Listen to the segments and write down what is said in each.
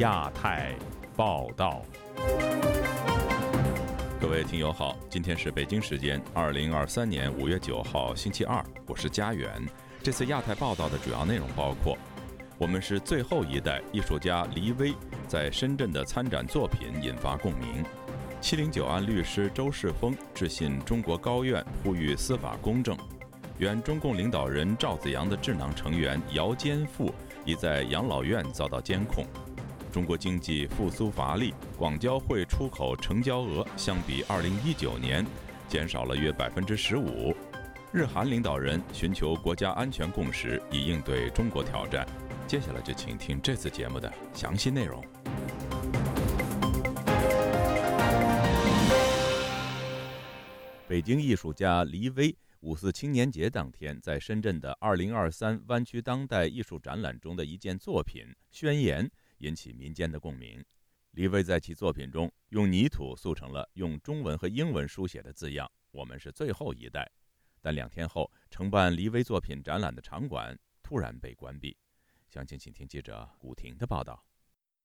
亚太报道。各位听友好，今天是北京时间二零二三年五月九号星期二，我是家园。这次亚太报道的主要内容包括：我们是最后一代艺术家黎威在深圳的参展作品引发共鸣；七零九案律师周世峰致信中国高院，呼吁司法公正；原中共领导人赵子阳的智囊成员姚坚富已在养老院遭到监控。中国经济复苏乏力，广交会出口成交额相比2019年减少了约百分之十五。日韩领导人寻求国家安全共识，以应对中国挑战。接下来就请听这次节目的详细内容。北京艺术家黎威五四青年节当天在深圳的2023湾区当代艺术展览中的一件作品《宣言》。引起民间的共鸣。李威在其作品中用泥土塑成了用中文和英文书写的字样：“我们是最后一代。”但两天后，承办李威作品展览的场馆突然被关闭。详情，请听记者古婷的报道。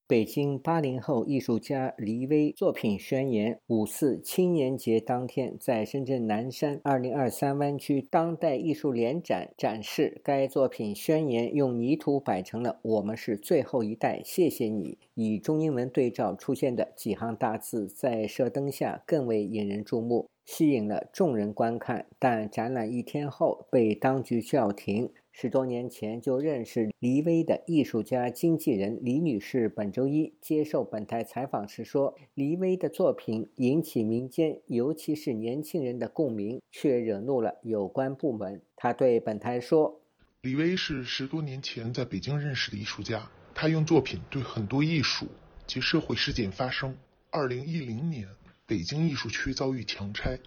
北京八零后艺术家黎威作品宣言五四青年节当天，在深圳南山二零二三湾区当代艺术联展展示。该作品宣言用泥土摆成了“我们是最后一代，谢谢你”，以中英文对照出现的几行大字，在射灯下更为引人注目，吸引了众人观看。但展览一天后被当局叫停。十多年前就认识黎威的艺术家经纪人李女士本周一接受本台采访时说：“黎威的作品引起民间，尤其是年轻人的共鸣，却惹怒了有关部门。”他对本台说：“李威是十多年前在北京认识的艺术家，他用作品对很多艺术及社会事件发声。二零一零年，北京艺术区遭遇强拆，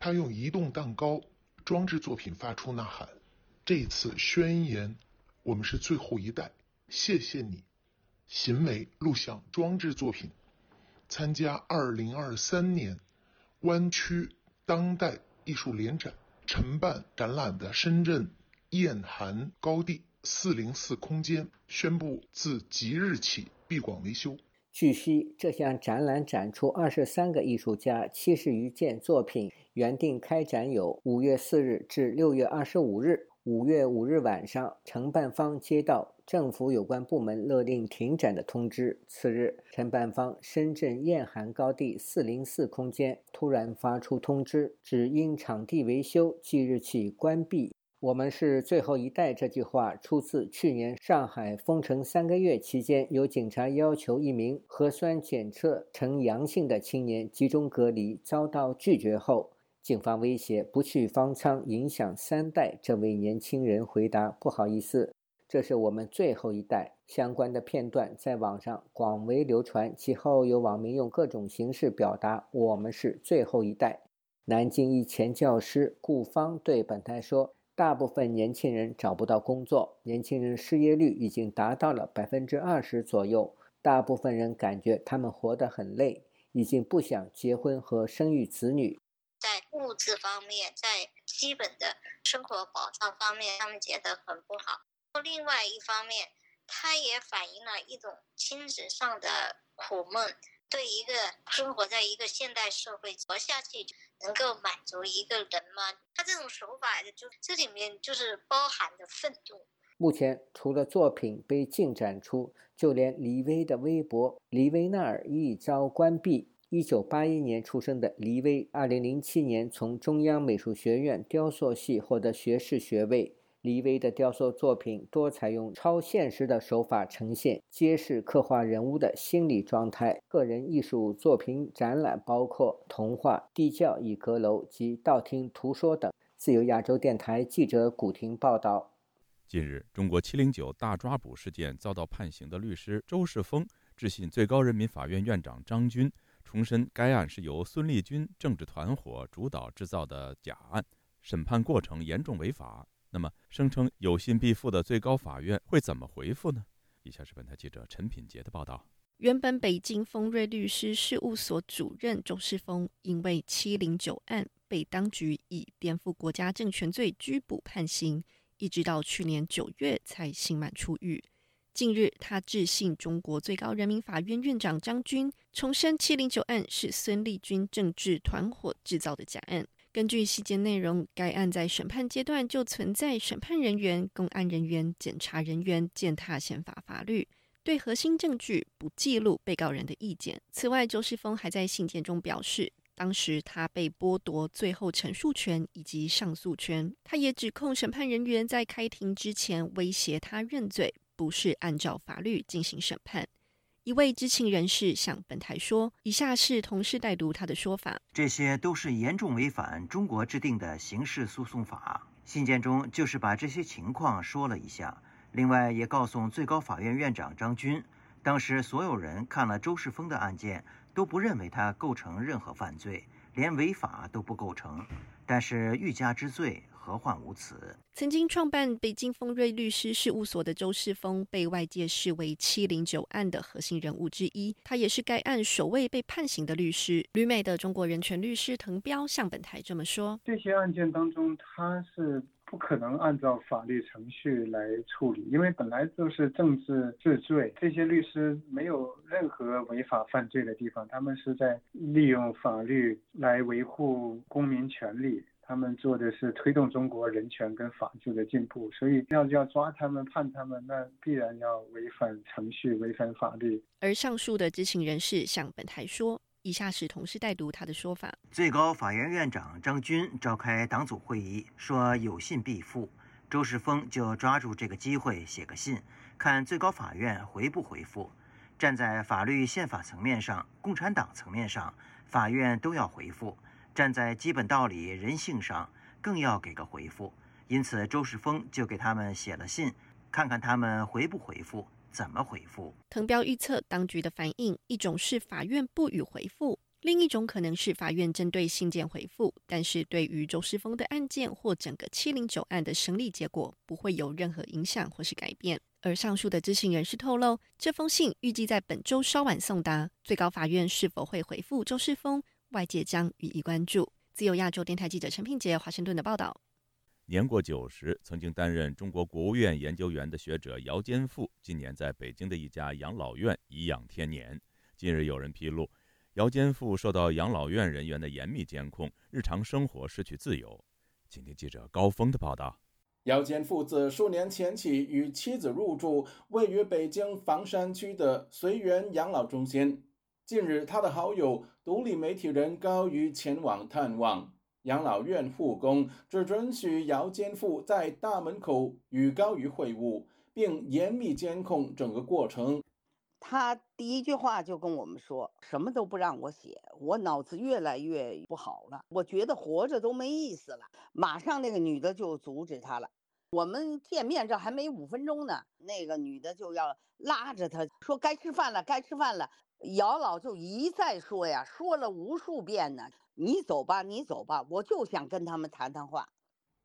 他用移动蛋糕装置作品发出呐喊。”这次宣言，我们是最后一代，谢谢你。行为录像装置作品，参加二零二三年湾区当代艺术联展承办展览的深圳燕韩高地四零四空间宣布，自即日起闭馆维修。据悉，这项展览展出二十三个艺术家七十余件作品，原定开展有五月四日至六月二十五日。五月五日晚上，承办方接到政府有关部门勒令停展的通知。次日，承办方深圳燕韩高地四零四空间突然发出通知，指因场地维修，即日起关闭。我们是最后一代。这句话出自去年上海封城三个月期间，有警察要求一名核酸检测呈阳性的青年集中隔离，遭到拒绝后。警方威胁不去方舱影响三代。这位年轻人回答：“不好意思，这是我们最后一代。”相关的片段在网上广为流传。其后有网民用各种形式表达：“我们是最后一代。”南京一前教师顾芳对本台说：“大部分年轻人找不到工作，年轻人失业率已经达到了百分之二十左右。大部分人感觉他们活得很累，已经不想结婚和生育子女。”物质方面，在基本的生活保障方面，他们觉得很不好。另外一方面，它也反映了一种精神上的苦闷。对一个生活在一个现代社会活下去，能够满足一个人吗？他这种手法，就这里面就是包含着愤怒。目前，除了作品被禁展出，就连李威的微博“李威纳尔”一遭关闭。一九八一年出生的黎威，二零零七年从中央美术学院雕塑系获得学士学位。黎威的雕塑作品多采用超现实的手法呈现，揭示刻画人物的心理状态。个人艺术作品展览包括童话、地窖与阁楼及道听途说等。自由亚洲电台记者古婷报道。近日，中国七零九大抓捕事件遭到判刑的律师周世峰致信最高人民法院院长张军。重申该案是由孙立军政治团伙主导制造的假案，审判过程严重违法。那么，声称有信必负的最高法院会怎么回复呢？以下是本台记者陈品杰的报道。原本北京丰瑞律师事务所主任周世峰，因为七零九案被当局以颠覆国家政权罪拘捕判刑，一直到去年九月才刑满出狱。近日，他致信中国最高人民法院院长张军，重申七零九案是孙立军政治团伙制造的假案。根据细节内容，该案在审判阶段就存在审判人员、公安人员、检察人员践踏宪法法律，对核心证据不记录被告人的意见。此外，周世峰还在信件中表示，当时他被剥夺最后陈述权以及上诉权。他也指控审判人员在开庭之前威胁他认罪，不是按照法律进行审判。一位知情人士向本台说：“以下是同事代读他的说法，这些都是严重违反中国制定的刑事诉讼法。信件中就是把这些情况说了一下，另外也告诉最高法院院长张军，当时所有人看了周世峰的案件，都不认为他构成任何犯罪，连违法都不构成。但是欲加之罪。”何患无辞？曾经创办北京丰瑞律师事务所的周世峰，被外界视为七零九案的核心人物之一。他也是该案首位被判刑的律师。旅美的中国人权律师滕彪向本台这么说：这些案件当中，他是不可能按照法律程序来处理，因为本来就是政治治罪。这些律师没有任何违法犯罪的地方，他们是在利用法律来维护公民权利。他们做的是推动中国人权跟法治的进步，所以要要抓他们判他们，那必然要违反程序、违反法律。而上述的知情人士向本台说：“以下是同事代读他的说法。”最高法院院长张军召开党组会议，说有信必复。周世峰就抓住这个机会写个信，看最高法院回不回复。站在法律宪法层面上，共产党层面上，法院都要回复。站在基本道理、人性上，更要给个回复。因此，周世峰就给他们写了信，看看他们回不回复，怎么回复。滕彪预测当局的反应，一种是法院不予回复，另一种可能是法院针对信件回复，但是对于周世峰的案件或整个七零九案的审理结果不会有任何影响或是改变。而上述的知情人士透露，这封信预计在本周稍晚送达。最高法院是否会回复周世峰？外界将予以关注。自由亚洲电台记者陈平杰华盛顿的报道。年过九十，曾经担任中国国务院研究员的学者姚坚富，今年在北京的一家养老院颐养天年。近日有人披露，姚坚富受到养老院人员的严密监控，日常生活失去自由。请听记者高峰的报道。姚坚富自数年前起与妻子入住位于北京房山区的随园养老中心。近日，他的好友。独立媒体人高瑜前往探望养老院护工，只准许姚坚富在大门口与高瑜会晤，并严密监控整个过程。他第一句话就跟我们说：“什么都不让我写，我脑子越来越不好了，我觉得活着都没意思了。”马上那个女的就阻止他了。我们见面这还没五分钟呢，那个女的就要拉着他说：“该吃饭了，该吃饭了。”姚老就一再说呀，说了无数遍呢。你走吧，你走吧，我就想跟他们谈谈话。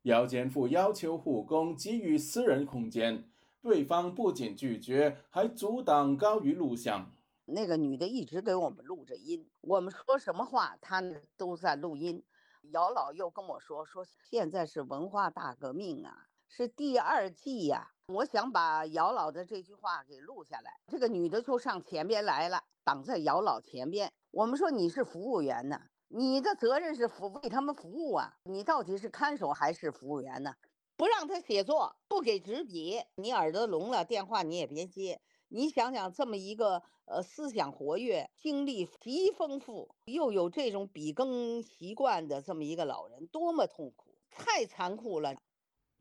姚建富要求护工给予私人空间，对方不仅拒绝，还阻挡高于录像。那个女的一直给我们录着音，我们说什么话，她都在录音。姚老又跟我说，说现在是文化大革命啊，是第二季呀。我想把姚老的这句话给录下来。这个女的就上前边来了。挡在姚老前边，我们说你是服务员呢，你的责任是服为他们服务啊，你到底是看守还是服务员呢？不让他写作，不给纸笔，你耳朵聋了，电话你也别接。你想想，这么一个呃思想活跃、经历极丰富，又有这种笔耕习惯的这么一个老人，多么痛苦，太残酷了。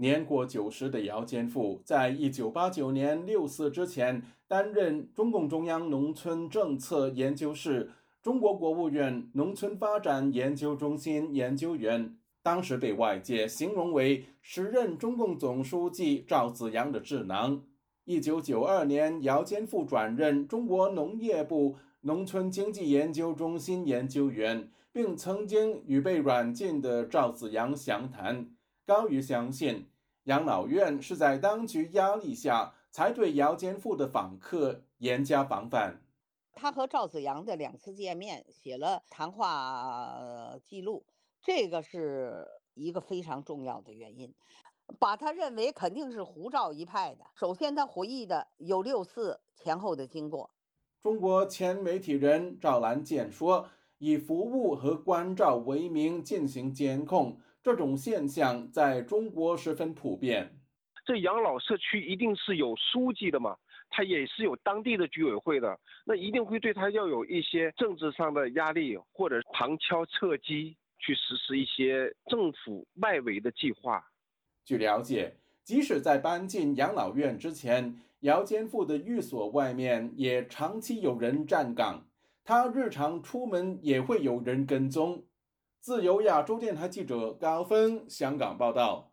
年过九十的姚坚富，在一九八九年六四之前，担任中共中央农村政策研究室、中国国务院农村发展研究中心研究员。当时被外界形容为时任中共总书记赵紫阳的智囊。一九九二年，姚坚富转任中国农业部农村经济研究中心研究员，并曾经与被软禁的赵紫阳详谈。高于相信。养老院是在当局压力下才对姚坚富的访客严加防范。他和赵子阳的两次见面写了谈话记录，这个是一个非常重要的原因。把他认为肯定是胡赵一派的。首先，他回忆的有六四前后的经过。中国前媒体人赵兰健说：“以服务和关照为名进行监控，这种现象在中国十分普遍。这养老社区一定是有书记的嘛？他也是有当地的居委会的，那一定会对他要有一些政治上的压力，或者旁敲侧击去实施一些政府外围的计划。”据了解，即使在搬进养老院之前，姚坚富的寓所外面也长期有人站岗，他日常出门也会有人跟踪。自由亚洲电台记者高峰香港报道。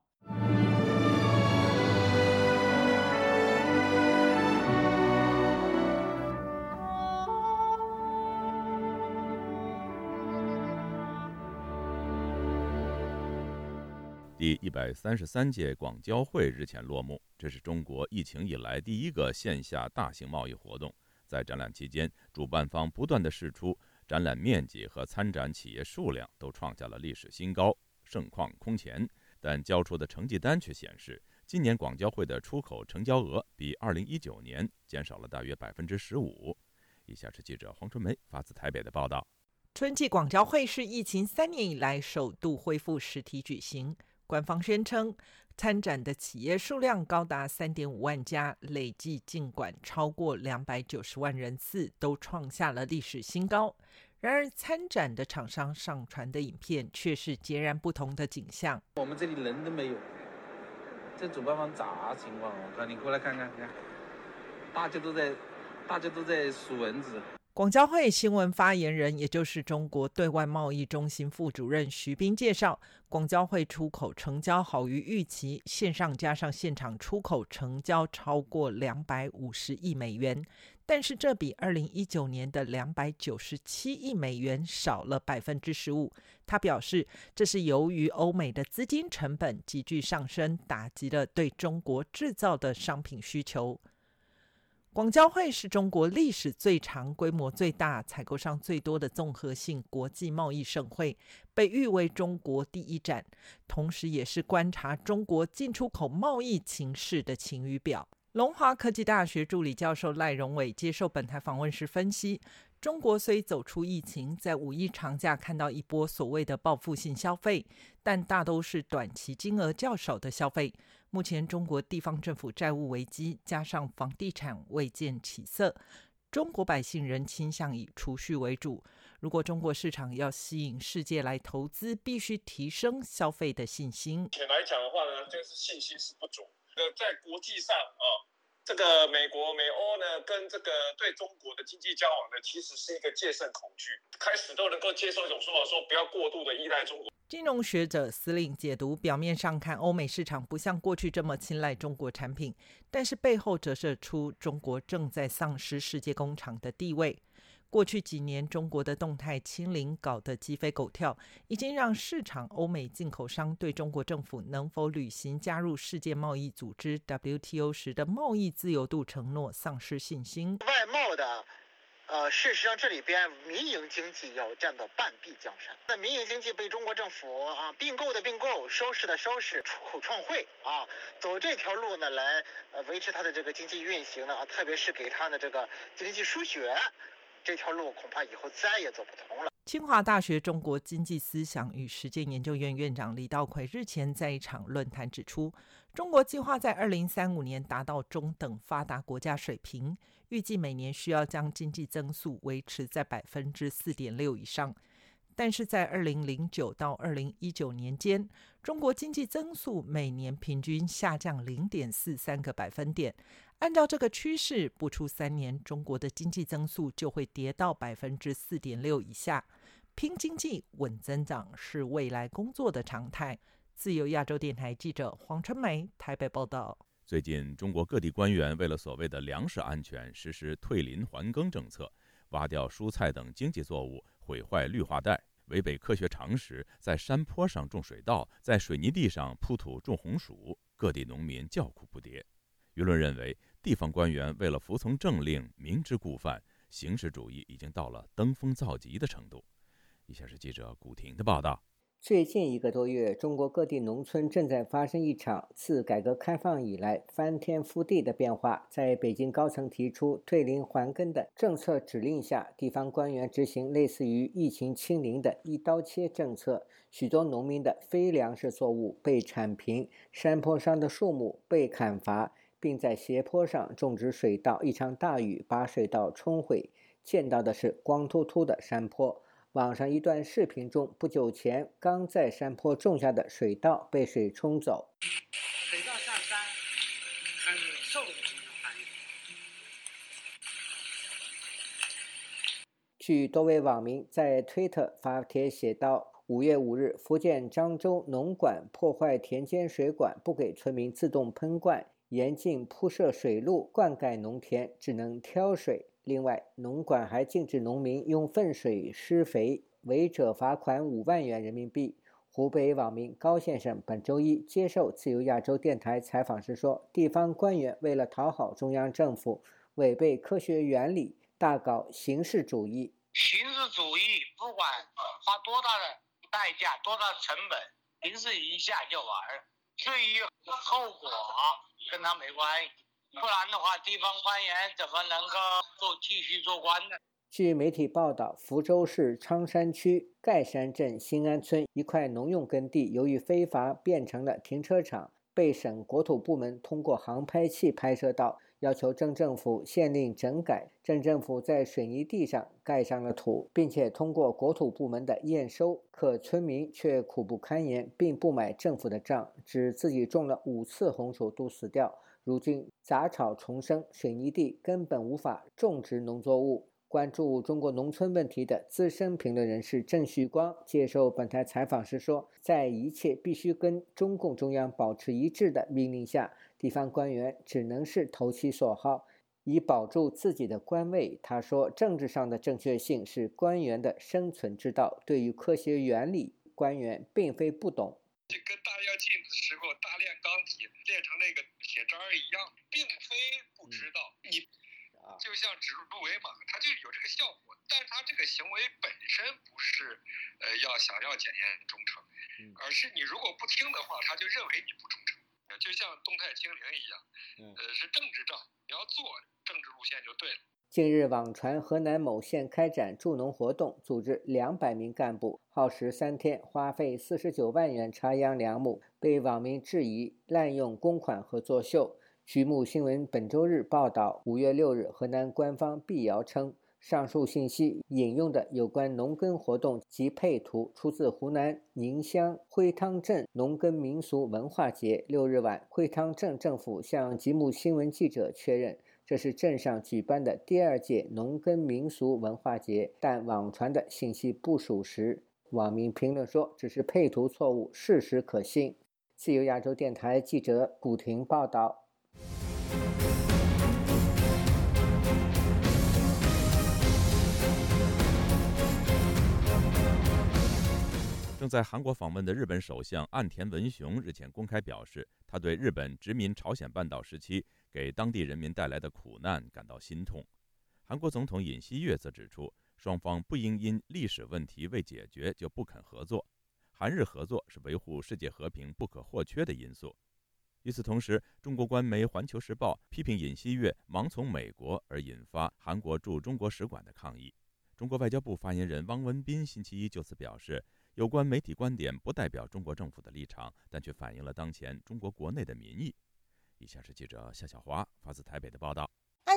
第一百三十三届广交会日前落幕，这是中国疫情以来第一个线下大型贸易活动。在展览期间，主办方不断的试出展览面积和参展企业数量都创下了历史新高，盛况空前。但交出的成绩单却显示，今年广交会的出口成交额比二零一九年减少了大约百分之十五。以下是记者黄春梅发自台北的报道：春季广交会是疫情三年以来首度恢复实体举行。官方宣称，参展的企业数量高达三点五万家，累计进馆超过两百九十万人次，都创下了历史新高。然而，参展的厂商上传的影片却是截然不同的景象。我们这里人都没有，这主办方咋情况？我看你过来看看，你看，大家都在，大家都在数蚊子。广交会新闻发言人，也就是中国对外贸易中心副主任徐斌介绍，广交会出口成交好于预期，线上加上现场出口成交超过两百五十亿美元，但是这比二零一九年的两百九十七亿美元少了百分之十五。他表示，这是由于欧美的资金成本急剧上升，打击了对中国制造的商品需求。广交会是中国历史最长、规模最大、采购商最多的综合性国际贸易盛会，被誉为中国第一展，同时也是观察中国进出口贸易情势的晴雨表。龙华科技大学助理教授赖荣伟接受本台访问时分析。中国虽走出疫情，在五一长假看到一波所谓的报复性消费，但大都是短期金额较少的消费。目前中国地方政府债务危机，加上房地产未见起色，中国百姓仍倾向以储蓄为主。如果中国市场要吸引世界来投资，必须提升消费的信心。目前来讲的话呢，就是信心是不足。呃，在国际上啊。这个美国美欧呢，跟这个对中国的经济交往呢，其实是一个戒慎恐惧，开始都能够接受一种说法，说不要过度的依赖中国。金融学者司令解读，表面上看，欧美市场不像过去这么青睐中国产品，但是背后折射出中国正在丧失世界工厂的地位。过去几年，中国的动态清零搞得鸡飞狗跳，已经让市场欧美进口商对中国政府能否履行加入世界贸易组织 WTO 时的贸易自由度承诺丧失信心。外贸的，呃，事实上这里边民营经济要占到半壁江山。那民营经济被中国政府啊并购的并购，收拾的收拾，出口创汇啊，走这条路呢来维持它的这个经济运行呢，特别是给它的这个经济输血。这条路恐怕以后再也走不通了。清华大学中国经济思想与实践研究院院长李道葵日前在一场论坛指出，中国计划在二零三五年达到中等发达国家水平，预计每年需要将经济增速维持在百分之四点六以上。但是在二零零九到二零一九年间，中国经济增速每年平均下降零点四三个百分点。按照这个趋势，不出三年，中国的经济增速就会跌到百分之四点六以下。拼经济、稳增长是未来工作的常态。自由亚洲电台记者黄春梅台北报道。最近，中国各地官员为了所谓的粮食安全，实施退林还耕政策，挖掉蔬菜等经济作物，毁坏绿化带，违背科学常识，在山坡上种水稻，在水泥地上铺土种红薯，各地农民叫苦不迭。舆论认为。地方官员为了服从政令，明知故犯，形式主义已经到了登峰造极的程度。以下是记者古婷的报道：最近一个多月，中国各地农村正在发生一场自改革开放以来翻天覆地的变化。在北京高层提出退林还耕的政策指令下，地方官员执行类似于疫情清零的一刀切政策，许多农民的非粮食作物被铲平，山坡上的树木被砍伐，并在斜坡上种植水稻。一场大雨把水稻冲毁，见到的是光秃秃的山坡。网上一段视频中，不久前刚在山坡种下的水稻被水冲走。水稻上山，开始受据多位网民在推特发帖写道：“五月五日，福建漳州农管破坏田间水管，不给村民自动喷灌，严禁铺设水路灌溉农田，只能挑水。”另外，农管还禁止农民用粪水施肥，违者罚款五万元人民币。湖北网民高先生本周一接受自由亚洲电台采访时说：“地方官员为了讨好中央政府，违背科学原理，大搞形式主义。形式主义不管花多大的代价、多大的成本，形式一下就完。至于后果，跟他没关系。”不然的话，地方官员怎么能够做继续做官呢？据媒体报道，福州市昌山区盖山镇新安村一块农用耕地，由于非法变成了停车场，被省国土部门通过航拍器拍摄到，要求镇政府限令整改。镇政府在水泥地上盖上了土，并且通过国土部门的验收，可村民却苦不堪言，并不买政府的账，指自己种了五次红薯都死掉。如今杂草丛生，水泥地根本无法种植农作物。关注中国农村问题的资深评论人士郑旭光接受本台采访时说：“在一切必须跟中共中央保持一致的命令下，地方官员只能是投其所好，以保住自己的官位。”他说：“政治上的正确性是官员的生存之道，对于科学原理，官员并非不懂。”就跟大跃进的时候大炼钢铁炼成那个铁渣儿一样，并非不知道。你，就像指鹿为马，它就有这个效果，但它这个行为本身不是，呃，要想要检验忠诚，而是你如果不听的话，他就认为你不忠诚，就像动态清零一样，呃，是政治账，你要做政治路线就对了。近日网传河南某县开展助农活动，组织两百名干部，耗时三天，花费四十九万元插秧两亩，被网民质疑滥用公款和作秀。徐木新闻本周日报道，五月六日，河南官方辟谣称，上述信息引用的有关农耕活动及配图出自湖南宁乡会汤镇农耕民俗文化节。六日晚，会汤镇政府向吉木新闻记者确认。这是镇上举办的第二届农耕民俗文化节，但网传的信息不属实。网民评论说只是配图错误，事实可信。自由亚洲电台记者古婷报道。正在韩国访问的日本首相岸田文雄日前公开表示，他对日本殖民朝鲜半岛时期。给当地人民带来的苦难感到心痛。韩国总统尹锡悦则指出，双方不应因历史问题未解决就不肯合作。韩日合作是维护世界和平不可或缺的因素。与此同时，中国官媒《环球时报》批评尹锡悦盲从美国，而引发韩国驻中国使馆的抗议。中国外交部发言人汪文斌星期一就此表示，有关媒体观点不代表中国政府的立场，但却反映了当前中国国内的民意。以下是记者夏小华发自台北的报道。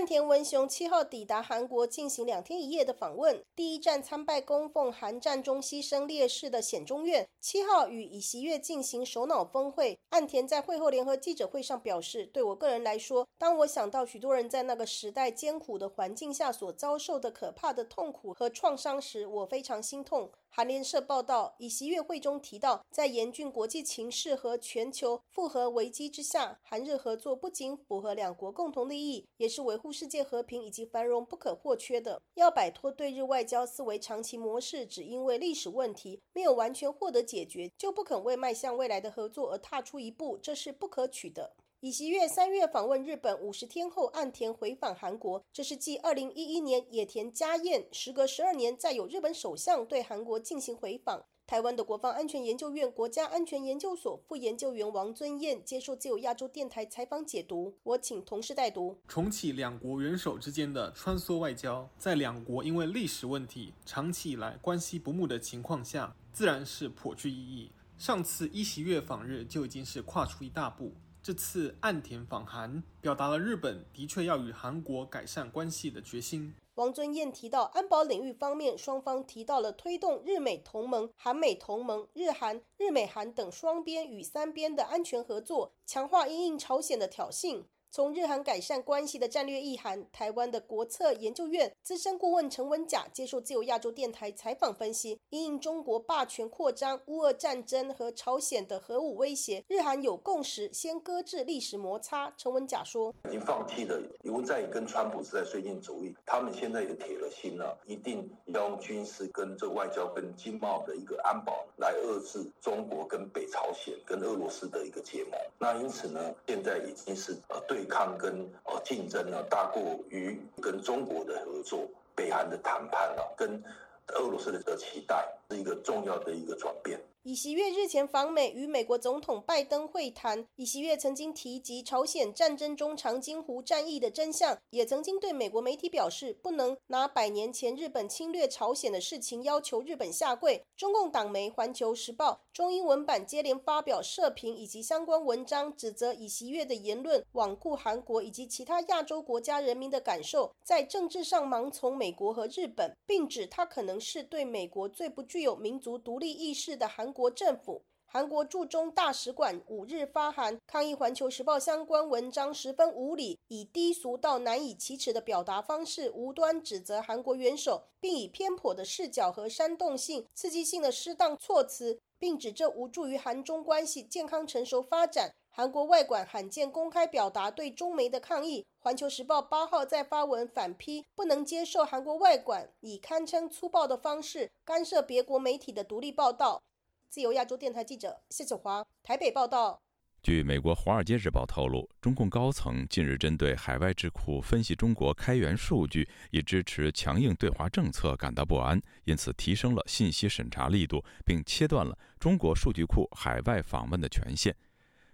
岸田文雄七号抵达韩国进行两天一夜的访问，第一站参拜供奉韩战中牺牲烈士的显忠院。七号与以席月进行首脑峰会。岸田在会后联合记者会上表示：“对我个人来说，当我想到许多人在那个时代艰苦的环境下所遭受的可怕的痛苦和创伤时，我非常心痛。”韩联社报道，以席月会中提到，在严峻国际情势和全球复合危机之下，韩日合作不仅符合两国共同利益，也是维护世界和平以及繁荣不可或缺的。要摆脱对日外交思维长期模式，只因为历史问题没有完全获得解决，就不肯为迈向未来的合作而踏出一步，这是不可取的。以席月三月访问日本五十天后，岸田回访韩国，这是继二零一一年野田佳彦，时隔十二年再有日本首相对韩国进行回访。台湾的国防安全研究院国家安全研究所副研究员王尊彦接受自由亚洲电台采访解读，我请同事代读。重启两国元首之间的穿梭外交，在两国因为历史问题长期以来关系不睦的情况下，自然是颇具意义。上次一席月访日就已经是跨出一大步，这次岸田访韩，表达了日本的确要与韩国改善关系的决心。王尊彦提到，安保领域方面，双方提到了推动日美同盟、韩美同盟、日韩、日美韩等双边与三边的安全合作，强化因应朝鲜的挑衅。从日韩改善关系的战略意涵，台湾的国策研究院资深顾问陈文甲接受自由亚洲电台采访分析，因应中国霸权扩张、乌俄战争和朝鲜的核武威胁，日韩有共识，先搁置历史摩擦。陈文甲说：“已经放弃了，因为在跟川普是在绥靖主义，他们现在也铁了心了，一定要用军事跟这外交跟经贸的一个安保来遏制中国跟北朝鲜跟俄罗斯的一个结盟。那因此呢，现在已经是呃对。”对抗跟呃竞争呢，大过于跟中国的合作，北韩的谈判啊，跟俄罗斯的的期待，是一个重要的一个转变。尹锡悦日前访美，与美国总统拜登会谈。尹锡悦曾经提及朝鲜战争中长津湖战役的真相，也曾经对美国媒体表示，不能拿百年前日本侵略朝鲜的事情要求日本下跪。中共党媒《环球时报》中英文版接连发表社评以及相关文章，指责尹锡悦的言论罔顾韩国以及其他亚洲国家人民的感受，在政治上盲从美国和日本，并指他可能是对美国最不具有民族独立意识的韩。国政府，韩国驻中大使馆五日发函抗议《环球时报》相关文章十分无理，以低俗到难以启齿的表达方式，无端指责韩国元首，并以偏颇的视角和煽动性、刺激性的适当措辞，并指这无助于韩中关系健康成熟发展。韩国外管罕见公开表达对中媒的抗议。《环球时报》八号在发文反批，不能接受韩国外管以堪称粗暴的方式干涉别国媒体的独立报道。自由亚洲电台记者谢小华台北报道。据美国《华尔街日报》透露，中共高层近日针对海外智库分析中国开源数据以支持强硬对华政策感到不安，因此提升了信息审查力度，并切断了中国数据库海外访问的权限。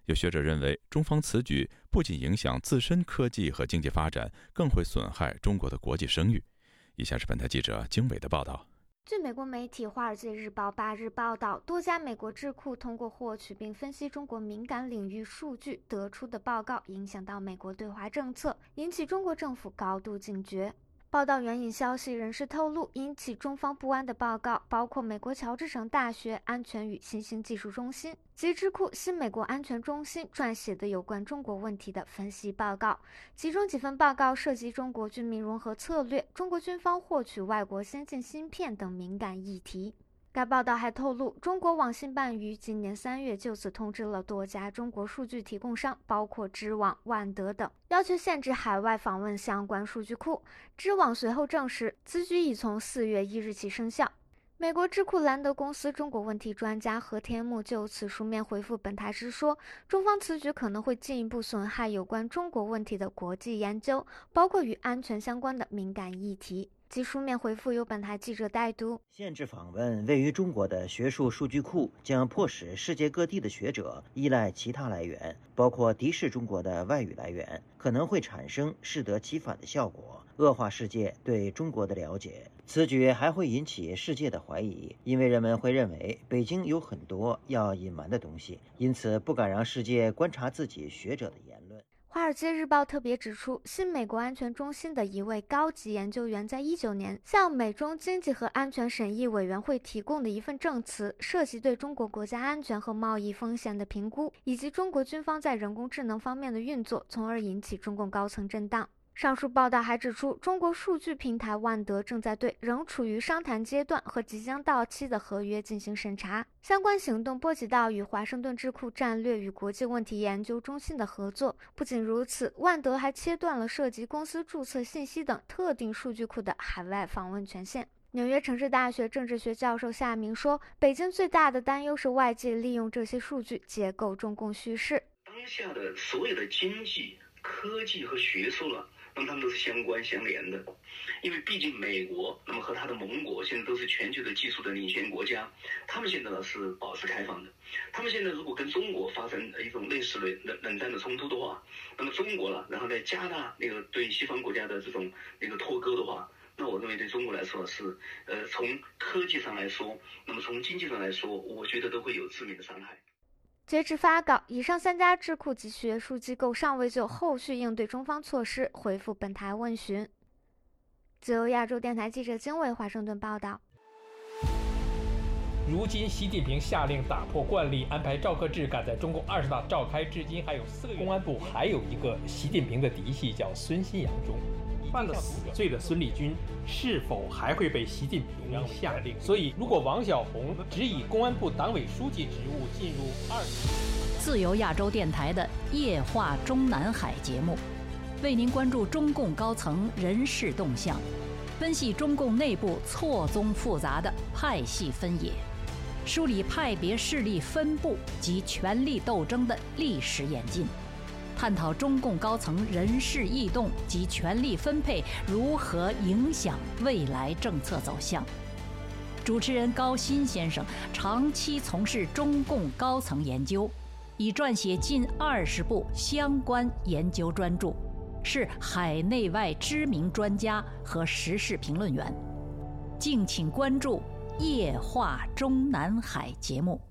有学者认为，中方此举不仅影响自身科技和经济发展，更会损害中国的国际声誉。以下是本台记者经纬的报道。据美国媒体《华尔街日报》八日报道，多家美国智库通过获取并分析中国敏感领域数据得出的报告，影响到美国对华政策，引起中国政府高度警觉。报道援引消息人士透露，引起中方不安的报告包括美国乔治城大学安全与新兴技术中心及智库新美国安全中心撰写的有关中国问题的分析报告，其中几份报告涉及中国军民融合策略、中国军方获取外国先进芯片等敏感议题。该报道还透露，中国网信办于今年三月就此通知了多家中国数据提供商，包括知网、万德等，要求限制海外访问相关数据库。知网随后证实，此举已从四月一日起生效。美国智库兰德公司中国问题专家何天木就此书面回复本台时说，中方此举可能会进一步损害有关中国问题的国际研究，包括与安全相关的敏感议题。其书面回复由本台记者代读。限制访问位于中国的学术数据库，将迫使世界各地的学者依赖其他来源，包括敌视中国的外语来源，可能会产生适得其反的效果，恶化世界对中国的了解。此举还会引起世界的怀疑，因为人们会认为北京有很多要隐瞒的东西，因此不敢让世界观察自己学者的言论。《华尔街日报》特别指出，新美国安全中心的一位高级研究员在一九年向美中经济和安全审议委员会提供的一份证词，涉及对中国国家安全和贸易风险的评估，以及中国军方在人工智能方面的运作，从而引起中共高层震荡。上述报道还指出，中国数据平台万德正在对仍处于商谈阶段和即将到期的合约进行审查。相关行动波及到与华盛顿智库战略与国际问题研究中心的合作。不仅如此，万德还切断了涉及公司注册信息等特定数据库的海外访问权限。纽约城市大学政治学教授夏明说：“北京最大的担忧是外界利用这些数据结构中共叙事。当下的所有的经济、科技和学术了。”那么他们都是相关相连的。因为毕竟美国，那么和他的盟国现在都是全球的技术的领先国家，他们现在呢是保持开放的。他们现在如果跟中国发生一种类似的冷冷战的冲突的话，那么中国了，然后再加大那个对西方国家的这种那个脱钩的话，那我认为对中国来说是，呃，从科技上来说，那么从经济上来说，我觉得都会有致命的伤害。截至发稿，以上三家智库及学术机构尚未就后续应对中方措施回复本台问询。自由亚洲电台记者经纬华盛顿报道。如今，习近平下令打破惯例，安排赵克志赶在中共二十大召开至今还有四个月。公安部还有一个习近平的嫡系，叫孙新阳中。犯了死罪的孙立军是否还会被习近平下令？所以，如果王小红只以公安部党委书记职务进入二，自由亚洲电台的夜话中南海节目。为您关注中共高层人事动向，分析中共内部错综复杂的派系分野，梳理派别势力分布及权力斗争的历史演进，探讨中共高层人事异动及权力分配如何影响未来政策走向。主持人高鑫先生长期从事中共高层研究，已撰写近二十部相关研究专著。是海内外知名专家和时事评论员，敬请关注《夜话中南海》节目。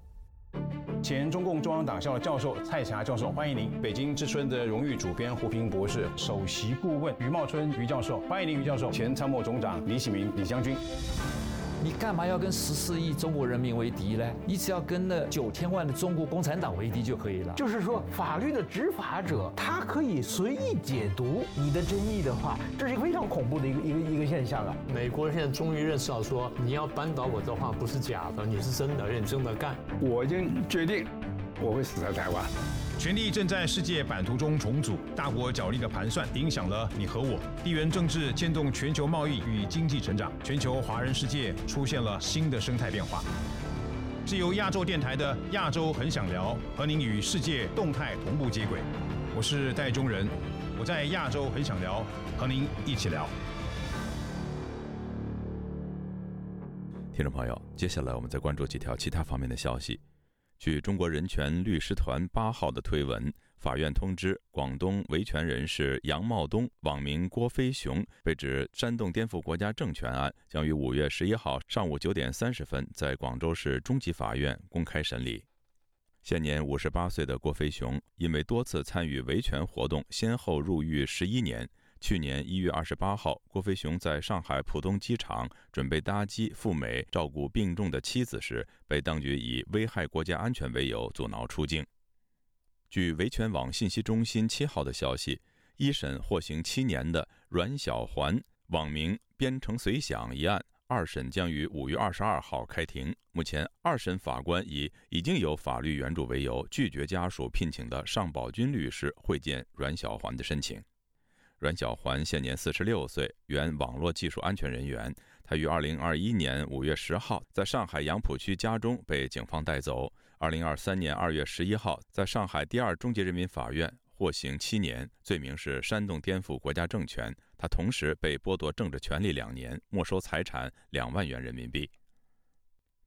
前中共中央党校教授蔡霞教授，欢迎您；北京之春的荣誉主编胡平博士，首席顾问于茂春于教授，欢迎您于教授；前参谋总长李启明李将军。你干嘛要跟十四亿中国人民为敌呢？你只要跟那九千万的中国共产党为敌就可以了。就是说，法律的执法者他可以随意解读你的争议的话，这是一个非常恐怖的一个一个一个现象啊！美国人现在终于认识到，说你要扳倒我的话不是假的，你是真的认真的干。我已经决定，我会死在台湾。权力正在世界版图中重组，大国角力的盘算影响了你和我。地缘政治牵动全球贸易与经济成长，全球华人世界出现了新的生态变化。是由亚洲电台的亚洲很想聊，和您与世界动态同步接轨。我是戴中仁，我在亚洲很想聊，和您一起聊。听众朋友，接下来我们再关注几条其他方面的消息。据中国人权律师团八号的推文，法院通知广东维权人士杨茂东网名郭飞雄被指煽动颠覆国家政权案，将于五月十一号上午九点三十分在广州市中级法院公开审理。现年五十八岁的郭飞雄，因为多次参与维权活动，先后入狱十一年。去年一月二十八号，郭飞雄在上海浦东机场准备搭机赴美照顾病重的妻子时，被当局以危害国家安全为由阻挠出境。据维权网信息中心七号的消息，一审获刑七年的阮小环（网名边城随想）一案，二审将于五月二十二号开庭。目前，二审法官以已经有法律援助为由，拒绝家属聘请的尚宝军律师会见阮小环的申请。阮小环现年四十六岁，原网络技术安全人员。他于二零二一年五月十号在上海杨浦区家中被警方带走。二零二三年二月十一号，在上海第二中级人民法院获刑七年，罪名是煽动颠覆国家政权。他同时被剥夺政治权利两年，没收财产两万元人民币。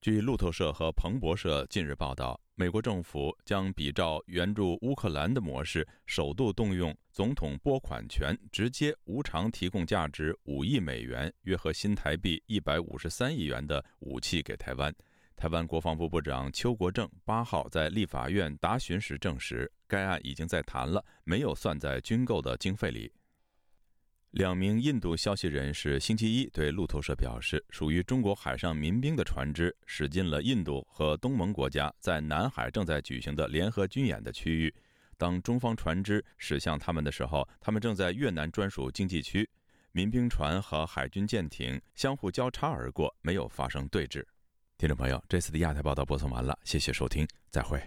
据路透社和彭博社近日报道，美国政府将比照援助乌克兰的模式，首度动用总统拨款权，直接无偿提供价值五亿美元（约合新台币一百五十三亿元）的武器给台湾。台湾国防部部长邱国正八号在立法院答询时证实，该案已经在谈了，没有算在军购的经费里。两名印度消息人士星期一对路透社表示，属于中国海上民兵的船只驶进了印度和东盟国家在南海正在举行的联合军演的区域。当中方船只驶向他们的时候，他们正在越南专属经济区。民兵船和海军舰艇相互交叉而过，没有发生对峙。听众朋友，这次的亚太报道播送完了，谢谢收听，再会。